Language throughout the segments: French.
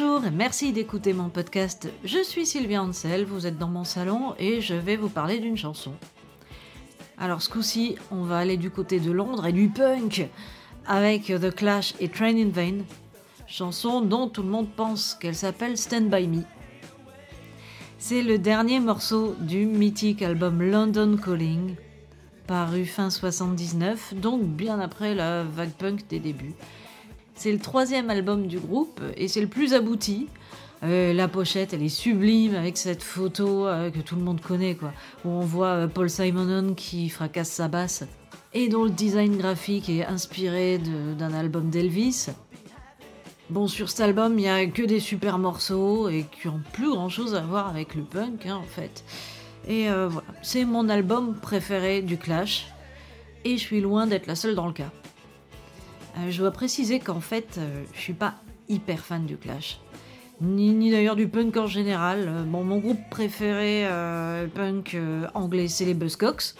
Bonjour et merci d'écouter mon podcast. Je suis Sylvia Ansel, vous êtes dans mon salon et je vais vous parler d'une chanson. Alors ce coup-ci, on va aller du côté de Londres et du punk avec The Clash et Train in Vain, chanson dont tout le monde pense qu'elle s'appelle Stand By Me. C'est le dernier morceau du mythique album London Calling, paru fin 79, donc bien après la vague punk des débuts. C'est le troisième album du groupe et c'est le plus abouti. Euh, la pochette, elle est sublime avec cette photo euh, que tout le monde connaît, quoi, où on voit euh, Paul Simonon qui fracasse sa basse et dont le design graphique est inspiré d'un album d'Elvis. Bon, sur cet album, il n'y a que des super morceaux et qui ont plus grand chose à voir avec le punk, hein, en fait. Et voilà, c'est mon album préféré du Clash, et je suis loin d'être la seule dans le cas. Je dois préciser qu'en fait, je suis pas hyper fan du Clash ni, d'ailleurs du punk en général. Euh, mon groupe préféré euh, punk euh, anglais, c'est les Buzzcocks.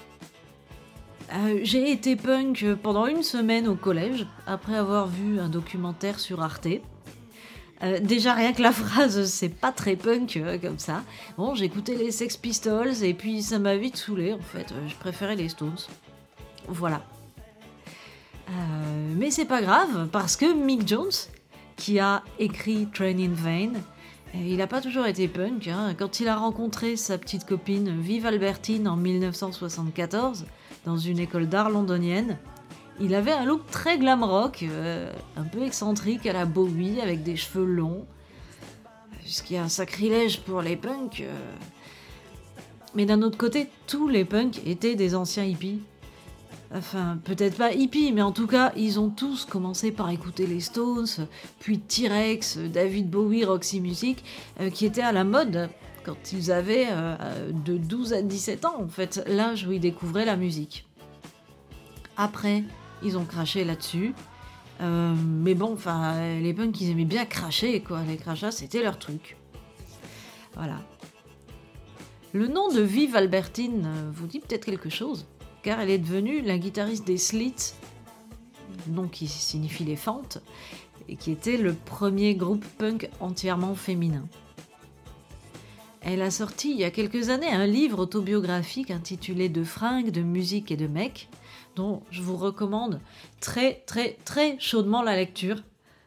j'ai été punk pendant une semaine au collège, après avoir vu un documentaire sur Arte. déjà rien que la phrase c'est pas très punk comme ça. Bon j'écoutais les Sex Pistols et puis ça m'a vite saoulé en fait. je préférais les Stones. Voilà. Mais c'est pas grave parce que Mick Jones, qui a écrit Train in Vain. il n'a pas toujours été punk. Hein. Quand il a rencontré sa petite copine Vive Albertine en 1974 dans une école d'art londonienne, il avait un look très glam rock, euh, un peu excentrique à la Bowie avec des cheveux longs. Ce qui est un sacrilège pour les punks. Euh. Mais d'un autre côté, tous les punks étaient des anciens hippies. Enfin, peut-être pas hippie, mais en tout cas, ils ont tous commencé par écouter les Stones, puis T-Rex, David Bowie, Roxy Music, euh, qui étaient à la mode quand ils avaient euh, de 12 à 17 ans, en fait, l'âge où ils découvraient la musique. Après, ils ont craché là-dessus. Euh, mais bon, enfin, les punks, ils aimaient bien cracher, quoi. Les crachats, c'était leur truc. Voilà. Le nom de Vive Albertine vous dit peut-être quelque chose elle est devenue la guitariste des Slits, nom qui signifie les fentes, et qui était le premier groupe punk entièrement féminin. Elle a sorti il y a quelques années un livre autobiographique intitulé De fringues, de musique et de mecs, dont je vous recommande très très très chaudement la lecture.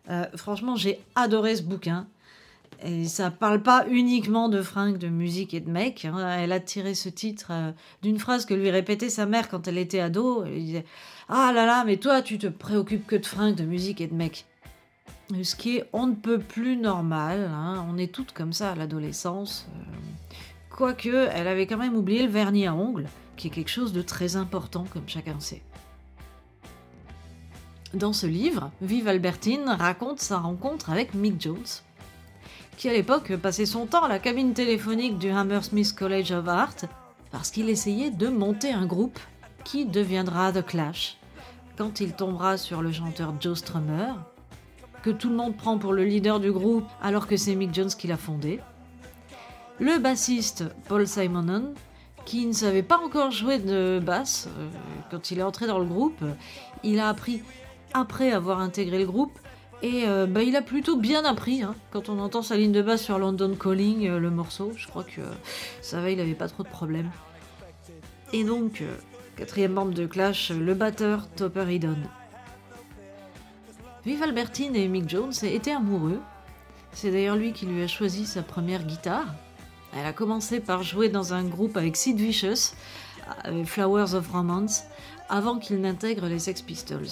Euh, franchement, j'ai adoré ce bouquin. Et ça parle pas uniquement de fringues, de musique et de mecs. Hein. Elle a tiré ce titre euh, d'une phrase que lui répétait sa mère quand elle était ado. Elle disait Ah là là, mais toi, tu te préoccupes que de fringues, de musique et de mecs. Ce qui est on ne peut plus normal. Hein. On est toutes comme ça à l'adolescence. Euh. Quoique, elle avait quand même oublié le vernis à ongles, qui est quelque chose de très important, comme chacun sait. Dans ce livre, Vive Albertine raconte sa rencontre avec Mick Jones, qui à l'époque passait son temps à la cabine téléphonique du Hammersmith College of Art parce qu'il essayait de monter un groupe qui deviendra The Clash quand il tombera sur le chanteur Joe Strummer, que tout le monde prend pour le leader du groupe alors que c'est Mick Jones qui l'a fondé, le bassiste Paul Simonon, qui ne savait pas encore jouer de basse euh, quand il est entré dans le groupe, il a appris après avoir intégré le groupe et euh, bah, il a plutôt bien appris. Hein. Quand on entend sa ligne de basse sur London Calling, euh, le morceau, je crois que ça va, il avait pas trop de problèmes. Et donc, euh, quatrième membre de Clash, le batteur Topper Hedon. Viv Albertine et Mick Jones étaient amoureux. C'est d'ailleurs lui qui lui a choisi sa première guitare. Elle a commencé par jouer dans un groupe avec Sid Vicious, Flowers of Romance, avant qu'il n'intègre les Sex Pistols.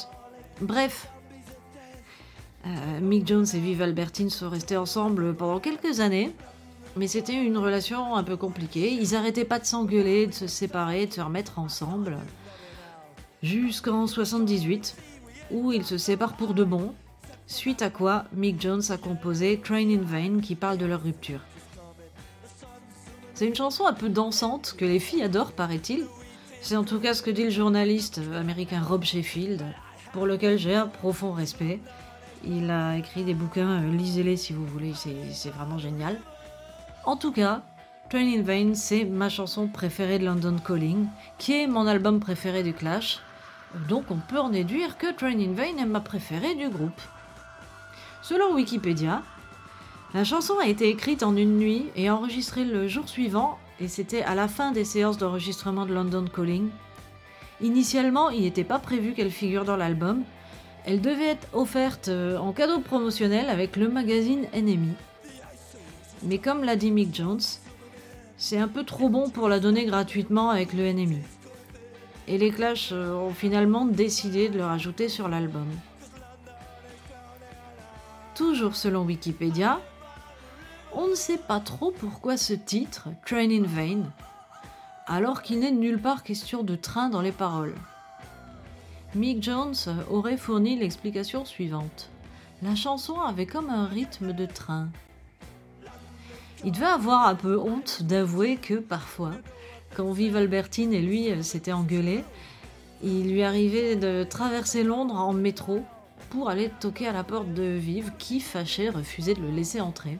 Bref, euh, Mick Jones et Viv Albertine sont restés ensemble pendant quelques années, mais c'était une relation un peu compliquée. Ils arrêtaient pas de s'engueuler, de se séparer, de se remettre ensemble, jusqu'en 78, où ils se séparent pour de bon, suite à quoi Mick Jones a composé Train in Vain qui parle de leur rupture. C'est une chanson un peu dansante que les filles adorent, paraît-il. C'est en tout cas ce que dit le journaliste américain Rob Sheffield, pour lequel j'ai un profond respect. Il a écrit des bouquins, euh, lisez-les si vous voulez, c'est vraiment génial. En tout cas, Train in Vain, c'est ma chanson préférée de London Calling, qui est mon album préféré du Clash. Donc on peut en déduire que Train in Vain est ma préférée du groupe. Selon Wikipédia, La chanson a été écrite en une nuit et enregistrée le jour suivant, et c'était à la fin des séances d'enregistrement de London Calling. Initialement, il n'était pas prévu qu'elle figure dans l'album. Elle devait être offerte euh, en cadeau promotionnel avec le magazine Enemy. Mais comme l'a dit Mick Jones, c'est un peu trop bon pour la donner gratuitement avec le Enemy. Et les Clash euh, ont finalement décidé de le rajouter sur l'album. Toujours selon Wikipédia, on ne sait pas trop pourquoi ce titre, Train in Vain, alors qu'il n'est nulle part question de train dans les paroles. Mick Jones aurait fourni l'explication suivante. La chanson avait comme un rythme de train. Il devait avoir un peu honte d'avouer que parfois, quand Vive Albertine et lui s'étaient engueulés, il lui arrivait de traverser Londres en métro pour aller toquer à la porte de Vive qui, fâché, refusait de le laisser entrer.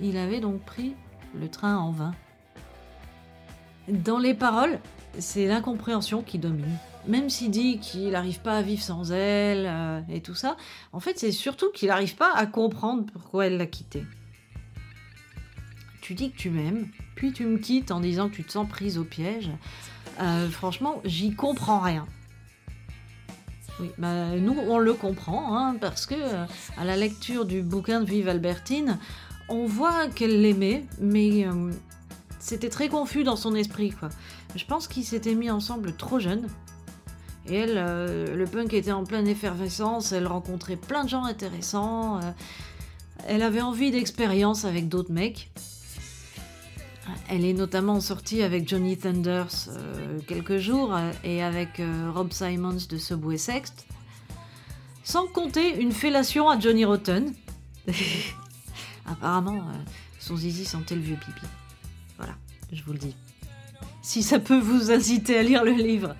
Il avait donc pris le train en vain. Dans les paroles, c'est l'incompréhension qui domine. Même s'il dit qu'il n'arrive pas à vivre sans elle euh, et tout ça, en fait, c'est surtout qu'il n'arrive pas à comprendre pourquoi elle l'a quitté. Tu dis que tu m'aimes, puis tu me quittes en disant que tu te sens prise au piège. Euh, franchement, j'y comprends rien. Oui, bah, nous, on le comprend, hein, parce que euh, à la lecture du bouquin de Vive Albertine, on voit qu'elle l'aimait, mais c'était très confus dans son esprit. Quoi. Je pense qu'ils s'étaient mis ensemble trop jeunes. Et elle, euh, le punk était en pleine effervescence, elle rencontrait plein de gens intéressants. Euh, elle avait envie d'expérience avec d'autres mecs. Elle est notamment sortie avec Johnny Thunders quelques jours et avec Rob Simons de Subway Sext. Sans compter une fellation à Johnny Rotten. Apparemment, euh, son zizi sentait le vieux pipi. Voilà, je vous le dis. Si ça peut vous inciter à lire le livre.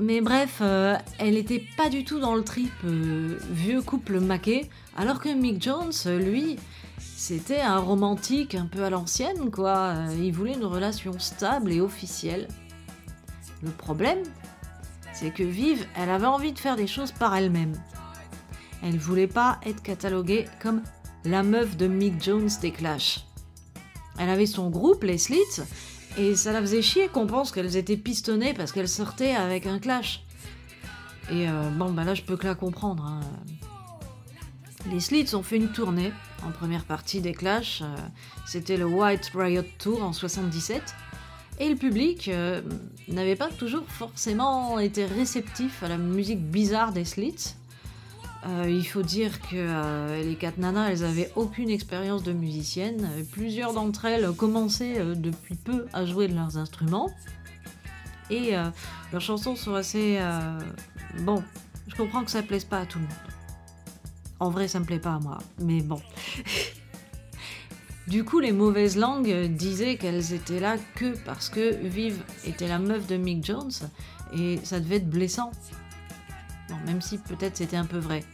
Mais bref, euh, elle n'était pas du tout dans le trip euh, vieux couple maqué, alors que Mick Jones, lui, c'était un romantique un peu à l'ancienne, quoi. Il voulait une relation stable et officielle. Le problème, c'est que Vive, elle avait envie de faire des choses par elle-même. Elle voulait pas être cataloguée comme la meuf de Mick Jones des Clash. Elle avait son groupe, les Slits, et ça la faisait chier qu'on pense qu'elles étaient pistonnées parce qu'elles sortaient avec un Clash. Et euh, bon, bah là, je peux que la comprendre. Hein. Les Slits ont fait une tournée en première partie des Clash. Euh, c'était le White Riot Tour en 77. Et le public euh, n'avait pas toujours forcément été réceptif à la musique bizarre des Slits. Euh, il faut dire que euh, les quatre nanas, elles avaient aucune expérience de musicienne. Plusieurs d'entre elles commençaient euh, depuis peu à jouer de leurs instruments. Et leurs chansons sont assez... Bon, je comprends que ça plaise pas à tout le monde. En vrai, ça me plaît pas à moi, mais bon. du coup, les mauvaises langues disaient qu'elles étaient là que parce que Vive était la meuf de Mick Jones, et ça devait être blessant. Bon, même si peut-être c'était un peu vrai.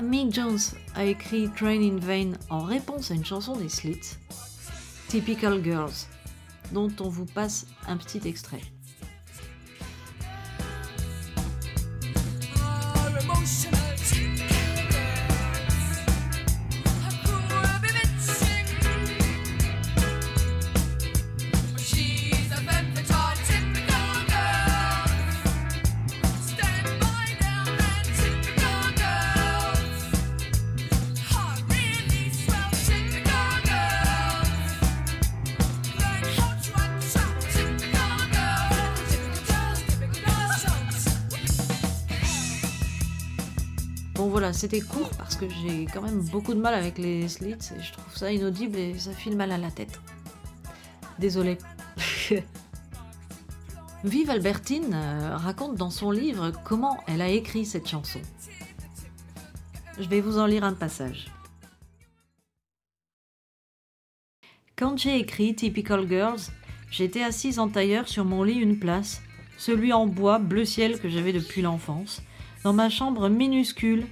Mick Jones a écrit Train in Vain en réponse à une chanson des Slits, Typical Girls, dont on vous passe un petit extrait. Voilà, c'était court parce que j'ai quand même beaucoup de mal avec les slits et je trouve ça inaudible et ça file mal à la tête. Désolée. Vive Albertine euh, raconte dans son livre comment elle a écrit cette chanson. Je vais vous en lire un passage. Quand j'ai écrit Typical Girls, j'étais assise en tailleur sur mon lit une place, celui en bois bleu ciel que j'avais depuis l'enfance, dans ma chambre minuscule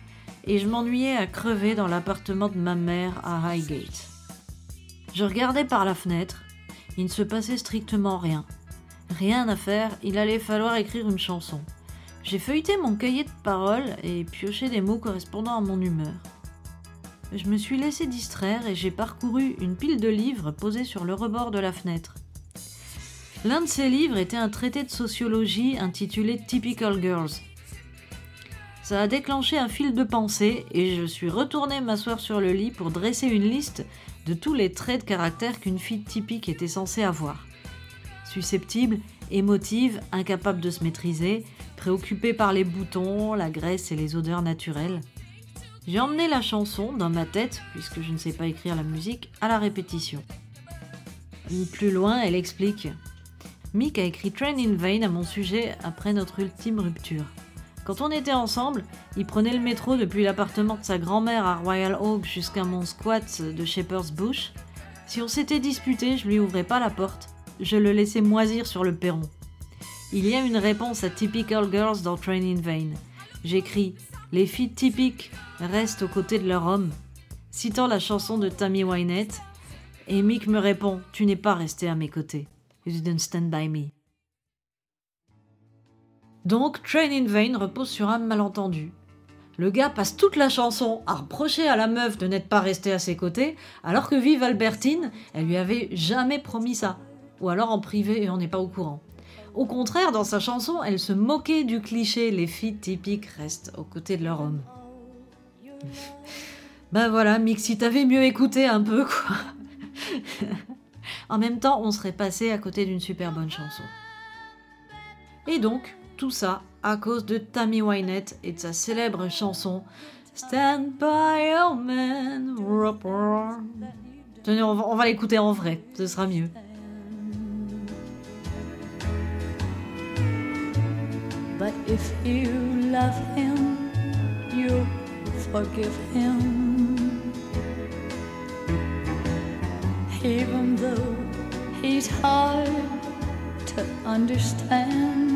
et je m'ennuyais à crever dans l'appartement de ma mère à Highgate. Je regardais par la fenêtre, il ne se passait strictement rien. Rien à faire, il allait falloir écrire une chanson. J'ai feuilleté mon cahier de paroles et pioché des mots correspondant à mon humeur. je me suis laissé distraire et j'ai parcouru une pile de livres posés sur le rebord de la fenêtre. L'un de ces livres était un traité de sociologie intitulé Typical Girls. Ça a déclenché un fil de pensée et je suis retourné m'asseoir sur le lit pour dresser une liste de tous les traits de caractère qu'une fille typique était censée avoir. Susceptible, émotive, incapable de se maîtriser, préoccupée par les boutons, la graisse et les odeurs naturelles. J'ai emmené la chanson dans ma tête, puisque je ne sais pas écrire la musique, à la répétition. Plus loin, elle explique Mick a écrit Train in Vain à mon sujet après notre ultime rupture. Quand on était ensemble, il prenait le métro depuis l'appartement de sa grand-mère à Royal Oak jusqu'à mon squat de Shepherd's Bush. Si on s'était disputé, je lui ouvrais pas la porte, je le laissais moisir sur le perron. Il y a une réponse à Typical Girls dans Train in Vain. J'écris Les filles typiques restent aux côtés de leur homme, citant la chanson de Tammy Wynette, et Mick me répond Tu n'es pas resté à mes côtés. You didn't stand by me. Donc, Train in Vain repose sur un malentendu. Le gars passe toute la chanson à reprocher à la meuf de n'être pas restée à ses côtés, alors que vive Albertine, elle lui avait jamais promis ça. Ou alors en privé et on n'est pas au courant. Au contraire, dans sa chanson, elle se moquait du cliché les filles typiques restent aux côtés de leur homme. ben voilà, Mick, si t'avais mieux écouté un peu, quoi. en même temps, on serait passé à côté d'une super bonne chanson. Et donc, tout ça à cause de Tammy Wynette et de sa célèbre chanson Stand by your man. Tenez, on va, va l'écouter en vrai, ce sera mieux. But if you love him, you forgive him. Even though he's hard to understand.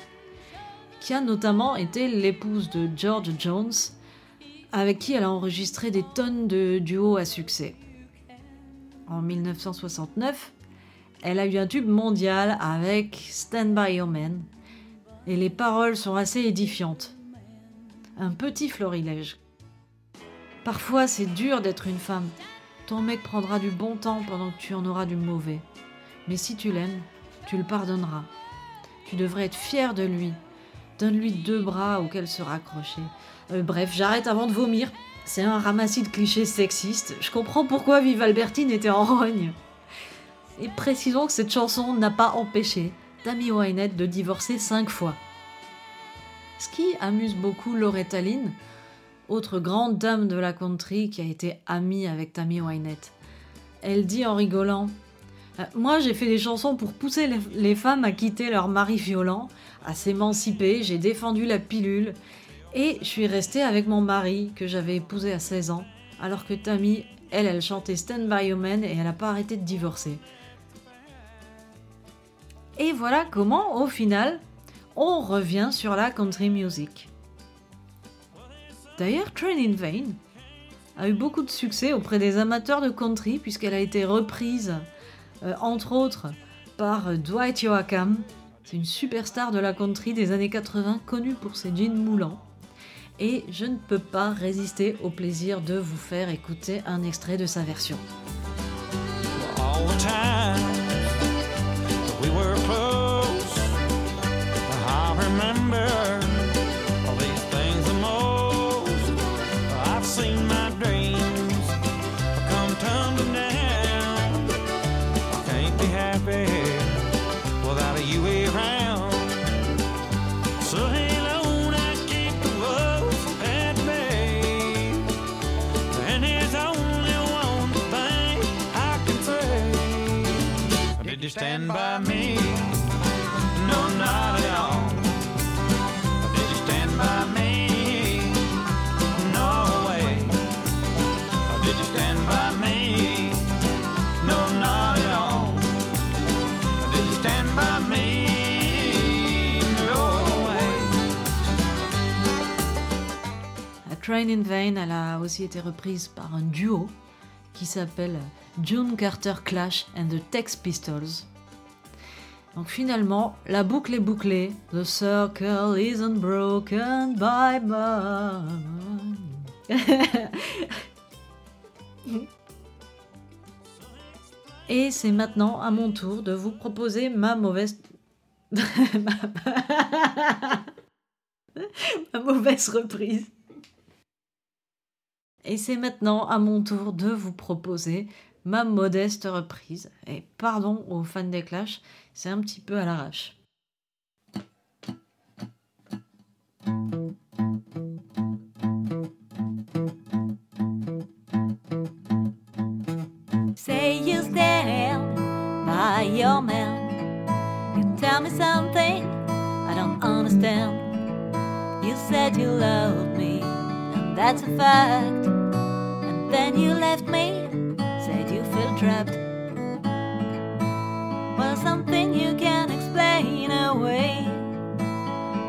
qui a notamment été l'épouse de George Jones, avec qui elle a enregistré des tonnes de duos à succès. En 1969, elle a eu un tube mondial avec Stand By Your Man, et les paroles sont assez édifiantes. Un petit florilège. Parfois, c'est dur d'être une femme, ton mec prendra du bon temps pendant que tu en auras du mauvais. Mais si tu l'aimes, tu le pardonneras. Tu devrais être fier de lui. Donne-lui deux bras auxquels se raccrocher. Euh, bref, j'arrête avant de vomir. C'est un ramassis de clichés sexistes. Je comprends pourquoi Vive Albertine était en rogne. Et précisons que cette chanson n'a pas empêché Tammy Wynette de divorcer cinq fois. Ce qui amuse beaucoup Loretta Lynn, autre grande dame de la country qui a été amie avec Tammy Wynette. Elle dit en rigolant euh, Moi j'ai fait des chansons pour pousser les, femmes à quitter leur mari violent, à s'émanciper, j'ai défendu la pilule et je suis restée avec mon mari que j'avais épousé à 16 ans, alors que Tammy, elle, elle chantait Stand By Your Man et elle n'a pas arrêté de divorcer. Et voilà comment, au final, on revient sur la country music. D'ailleurs, Train in Vain a eu beaucoup de succès auprès des amateurs de country puisqu'elle a été reprise, euh, entre autres, par Dwight Yoakam. C'est une superstar de la country des années 80 connue pour ses jeans moulants. Et je ne peux pas résister au plaisir de vous faire écouter un extrait de sa version. Train in Vain, elle a aussi été reprise par un duo qui s'appelle June Carter Clash and the Tex Pistols. Donc finalement, la boucle est bouclée. The circle isn't broken by mine. Et c'est maintenant à mon tour de vous proposer ma mauvaise... ma mauvaise reprise. Et c'est maintenant à mon tour de vous proposer ma modeste reprise. Et pardon aux fans des Clash, c'est un petit peu à l'arrache. Say you stand by your man. You tell me something I don't understand. You said you loved me, that's a fact. Then you left me, said you feel trapped. Well, something you can't explain away.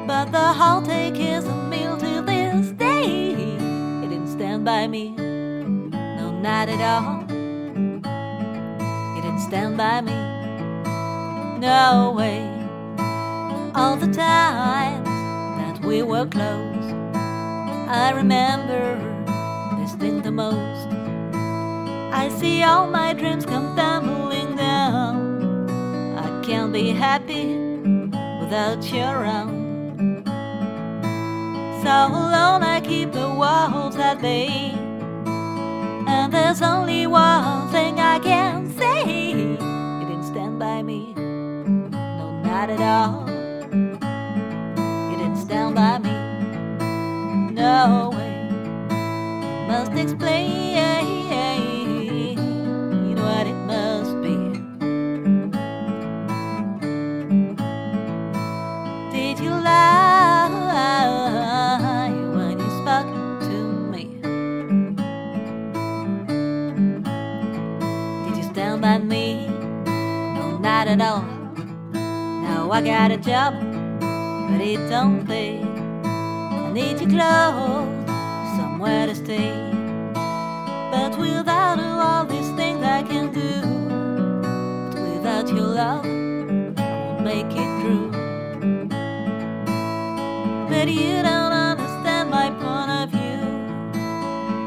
But the heartache is a meal to this day. You didn't stand by me, no, not at all. You didn't stand by me. No way. All the times that we were close, I remember thing the most. I see all my dreams come tumbling down. I can't be happy without you around. So alone I keep the walls at bay. And there's only one thing I can say You didn't stand by me, no, not at all. You didn't stand by me, no explain what it must be. Did you lie when you spoke to me? Did you stand by me? No, not at all. Now I got a job, but it don't pay. I need you close, somewhere to stay. But you don't understand my point of view.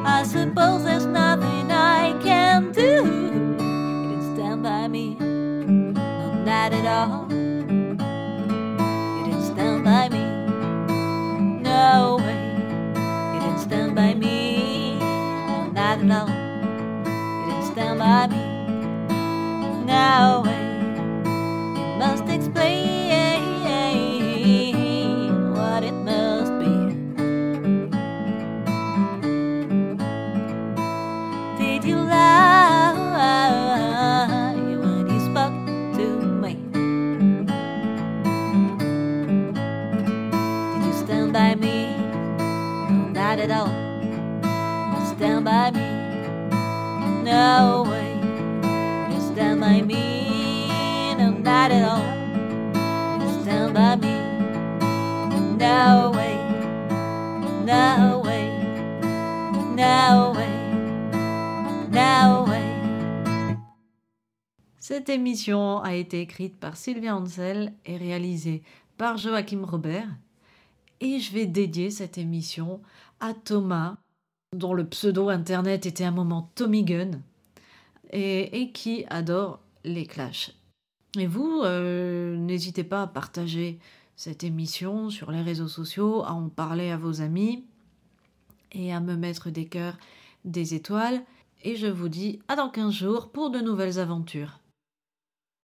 I suppose there's nothing I can do. You didn't stand by me, no, not at all. You didn't stand by me, no way. You didn't stand by me, not at all. You didn't stand by me, no way. Cette émission a été écrite par Sylvia Ansel et réalisée par Joachim Robert. Et je vais dédier cette émission à Thomas, dont le pseudo internet était un moment Tommy Gun, et, et qui adore les clashs. Et vous, euh, n'hésitez pas à partager cette émission sur les réseaux sociaux, à en parler à vos amis et à me mettre des cœurs, des étoiles. Et je vous dis à dans 15 jours pour de nouvelles aventures.